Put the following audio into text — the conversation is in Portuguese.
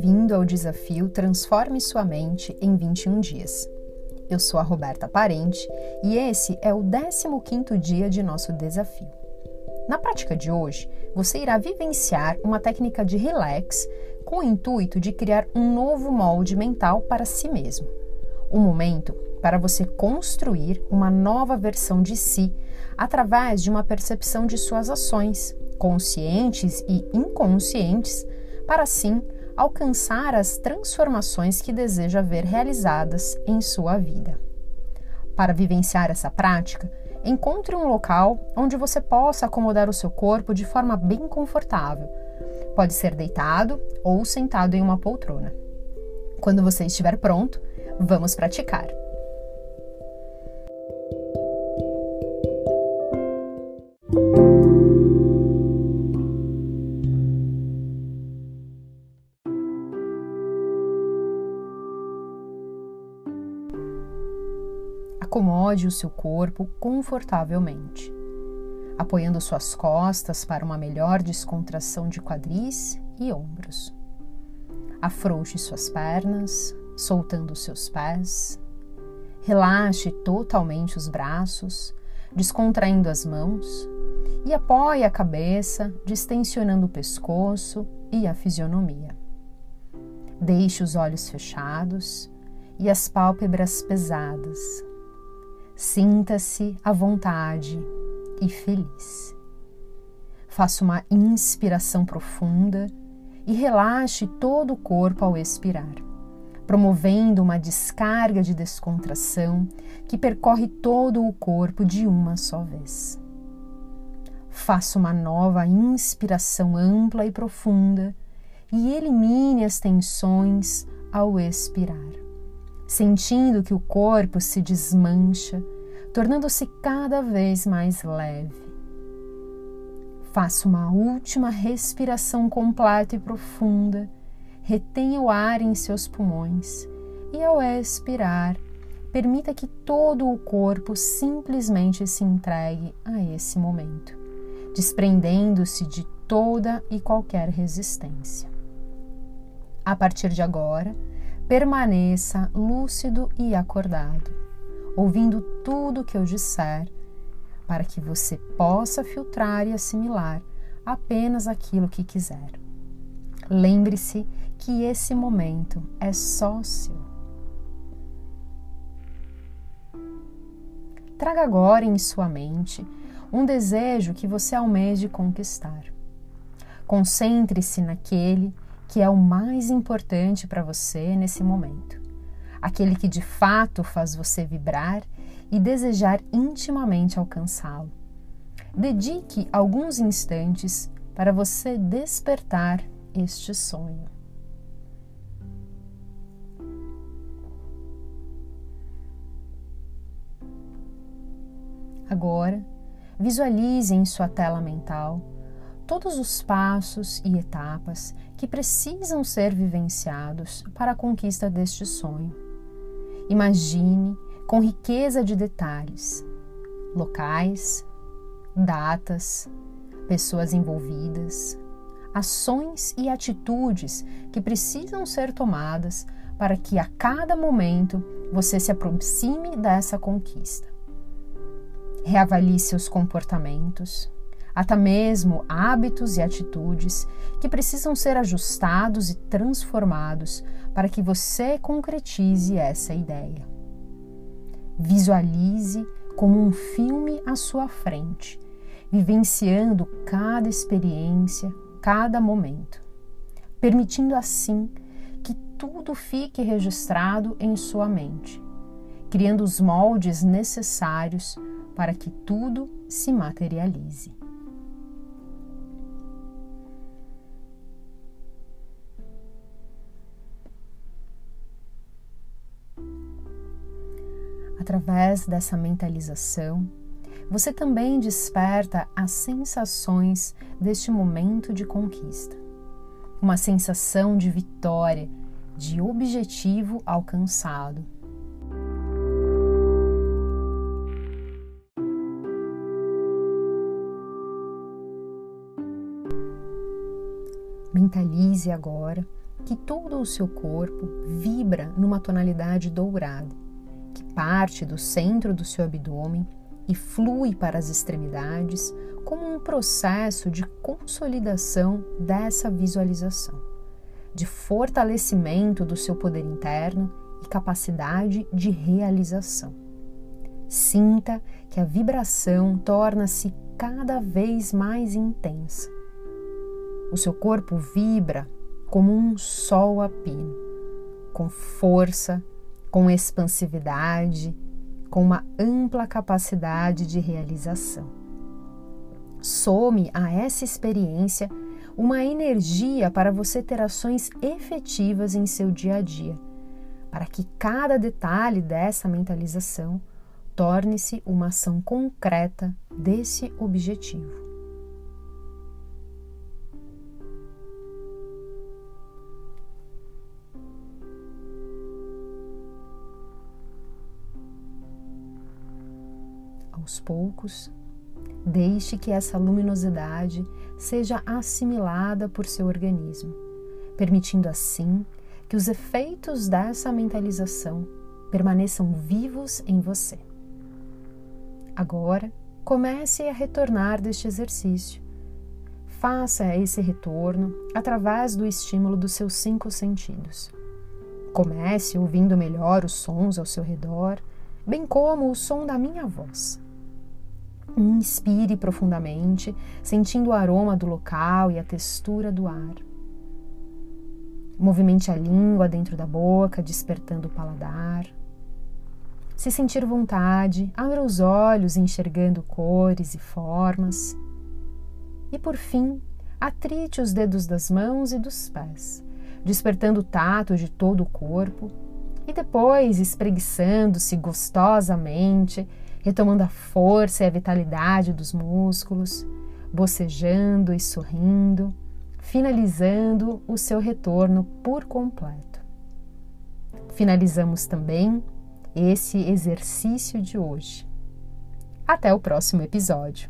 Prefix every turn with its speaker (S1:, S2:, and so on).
S1: Bem-vindo ao desafio Transforme Sua Mente em 21 Dias. Eu sou a Roberta Parente e esse é o 15º dia de nosso desafio. Na prática de hoje, você irá vivenciar uma técnica de relax com o intuito de criar um novo molde mental para si mesmo. Um momento para você construir uma nova versão de si através de uma percepção de suas ações, conscientes e inconscientes, para assim alcançar as transformações que deseja ver realizadas em sua vida. Para vivenciar essa prática, encontre um local onde você possa acomodar o seu corpo de forma bem confortável. Pode ser deitado ou sentado em uma poltrona. Quando você estiver pronto, vamos praticar. Acomode o seu corpo confortavelmente, apoiando suas costas para uma melhor descontração de quadris e ombros. Afrouxe suas pernas, soltando seus pés. Relaxe totalmente os braços, descontraindo as mãos e apoie a cabeça, distensionando o pescoço e a fisionomia. Deixe os olhos fechados e as pálpebras pesadas Sinta-se à vontade e feliz. Faça uma inspiração profunda e relaxe todo o corpo ao expirar, promovendo uma descarga de descontração que percorre todo o corpo de uma só vez. Faça uma nova inspiração ampla e profunda e elimine as tensões ao expirar sentindo que o corpo se desmancha, tornando-se cada vez mais leve. Faça uma última respiração completa e profunda, retenha o ar em seus pulmões e, ao expirar, permita que todo o corpo simplesmente se entregue a esse momento, desprendendo-se de toda e qualquer resistência. A partir de agora, permaneça lúcido e acordado, ouvindo tudo o que eu disser, para que você possa filtrar e assimilar apenas aquilo que quiser. Lembre-se que esse momento é só seu. Traga agora em sua mente um desejo que você almeje conquistar. Concentre-se naquele que é o mais importante para você nesse momento. Aquele que de fato faz você vibrar e desejar intimamente alcançá-lo. Dedique alguns instantes para você despertar este sonho. Agora, visualize em sua tela mental todos os passos e etapas que precisam ser vivenciados para a conquista deste sonho. Imagine com riqueza de detalhes, locais, datas, pessoas envolvidas, ações e atitudes que precisam ser tomadas para que a cada momento você se aproxime dessa conquista. Reavalie seus comportamentos, até mesmo hábitos e atitudes que precisam ser ajustados e transformados para que você concretize essa ideia. Visualize como um filme à sua frente, vivenciando cada experiência, cada momento, permitindo assim que tudo fique registrado em sua mente, criando os moldes necessários para que tudo se materialize. Através dessa mentalização, você também desperta as sensações deste momento de conquista. Uma sensação de vitória, de objetivo alcançado. Mentalize agora que todo o seu corpo vibra numa tonalidade dourada, parte do centro do seu abdômen e flui para as extremidades como um processo de consolidação dessa visualização, de fortalecimento do seu poder interno e capacidade de realização. Sinta que a vibração torna-se cada vez mais intensa. O seu corpo vibra como um sol a pino, com força, com expansividade, com uma ampla capacidade de realização. Some a essa experiência uma energia para você ter ações efetivas em seu dia a dia, para que cada detalhe dessa mentalização torne-se uma ação concreta desse objetivo. Aos poucos, deixe que essa luminosidade seja assimilada por seu organismo, permitindo assim que os efeitos dessa mentalização permaneçam vivos em você. Agora, comece a retornar deste exercício. Faça esse retorno através do estímulo dos seus cinco sentidos. Comece ouvindo melhor os sons ao seu redor, bem como o som da minha voz. Inspire profundamente, sentindo o aroma do local e a textura do ar. Movimente a língua dentro da boca, despertando o paladar. Se sentir vontade, abra os olhos enxergando cores e formas. E por fim, atrite os dedos das mãos e dos pés, despertando o tato de todo o corpo e depois espreguiçando-se gostosamente retomando a força e a vitalidade dos músculos, bocejando e sorrindo, finalizando o seu retorno por completo. Finalizamos também esse exercício de hoje. Até o próximo episódio.